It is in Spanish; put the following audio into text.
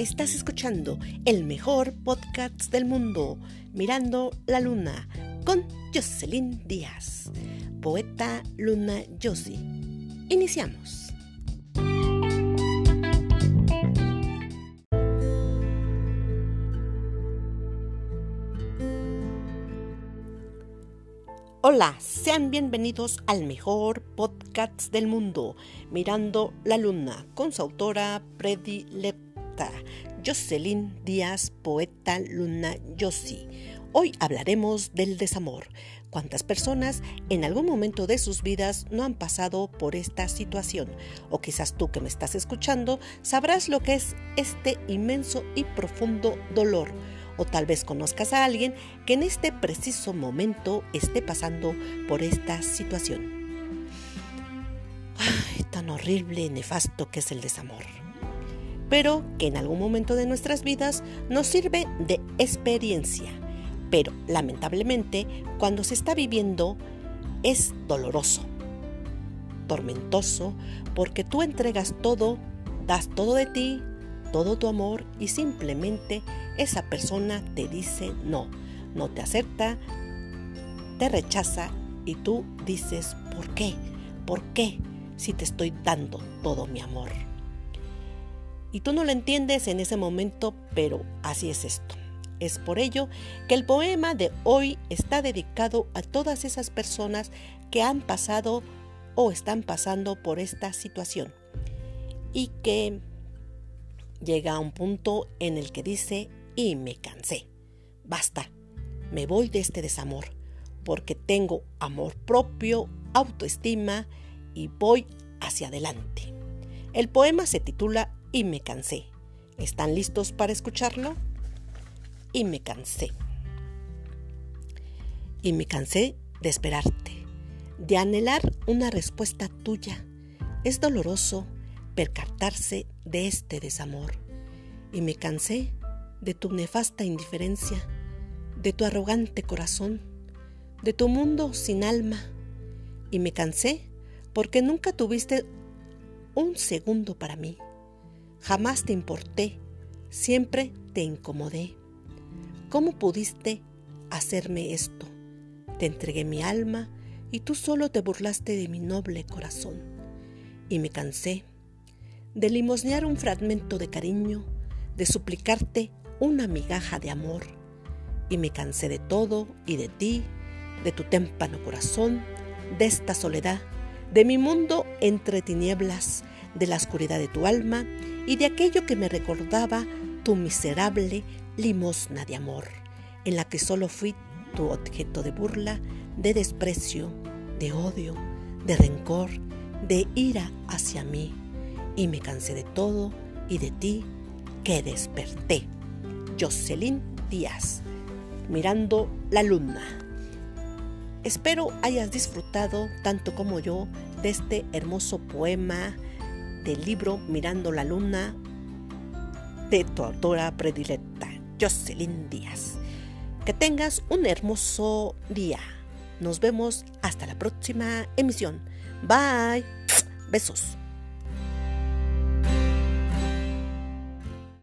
Estás escuchando el mejor podcast del mundo, Mirando la Luna, con Jocelyn Díaz, poeta Luna Josie. Iniciamos. Hola, sean bienvenidos al mejor podcast del mundo, Mirando la Luna, con su autora predilecta, Jocelyn Díaz, poeta Luna Yossi. Hoy hablaremos del desamor. ¿Cuántas personas en algún momento de sus vidas no han pasado por esta situación? O quizás tú que me estás escuchando sabrás lo que es este inmenso y profundo dolor o tal vez conozcas a alguien que en este preciso momento esté pasando por esta situación. Ay, tan horrible y nefasto que es el desamor. Pero que en algún momento de nuestras vidas nos sirve de experiencia. Pero lamentablemente cuando se está viviendo es doloroso, tormentoso, porque tú entregas todo, das todo de ti, todo tu amor y simplemente esa persona te dice no, no te acepta, te rechaza y tú dices, ¿por qué? ¿Por qué? Si te estoy dando todo mi amor. Y tú no lo entiendes en ese momento, pero así es esto. Es por ello que el poema de hoy está dedicado a todas esas personas que han pasado o están pasando por esta situación y que llega a un punto en el que dice, y me cansé. Basta, me voy de este desamor, porque tengo amor propio, autoestima y voy hacia adelante. El poema se titula Y me cansé. ¿Están listos para escucharlo? Y me cansé. Y me cansé de esperarte, de anhelar una respuesta tuya. Es doloroso percatarse de este desamor. Y me cansé de tu nefasta indiferencia, de tu arrogante corazón, de tu mundo sin alma. Y me cansé porque nunca tuviste un segundo para mí. Jamás te importé, siempre te incomodé. ¿Cómo pudiste hacerme esto? Te entregué mi alma y tú solo te burlaste de mi noble corazón. Y me cansé de limosnear un fragmento de cariño, de suplicarte una migaja de amor. Y me cansé de todo y de ti, de tu témpano corazón, de esta soledad, de mi mundo entre tinieblas, de la oscuridad de tu alma y de aquello que me recordaba tu miserable limosna de amor, en la que solo fui tu objeto de burla, de desprecio, de odio, de rencor, de ira hacia mí y me cansé de todo y de ti que desperté. Jocelyn Díaz, mirando la luna. Espero hayas disfrutado tanto como yo de este hermoso poema del libro Mirando la luna de tu autora predilecta, Jocelyn Díaz. Que tengas un hermoso día. Nos vemos hasta la próxima emisión. Bye. Besos.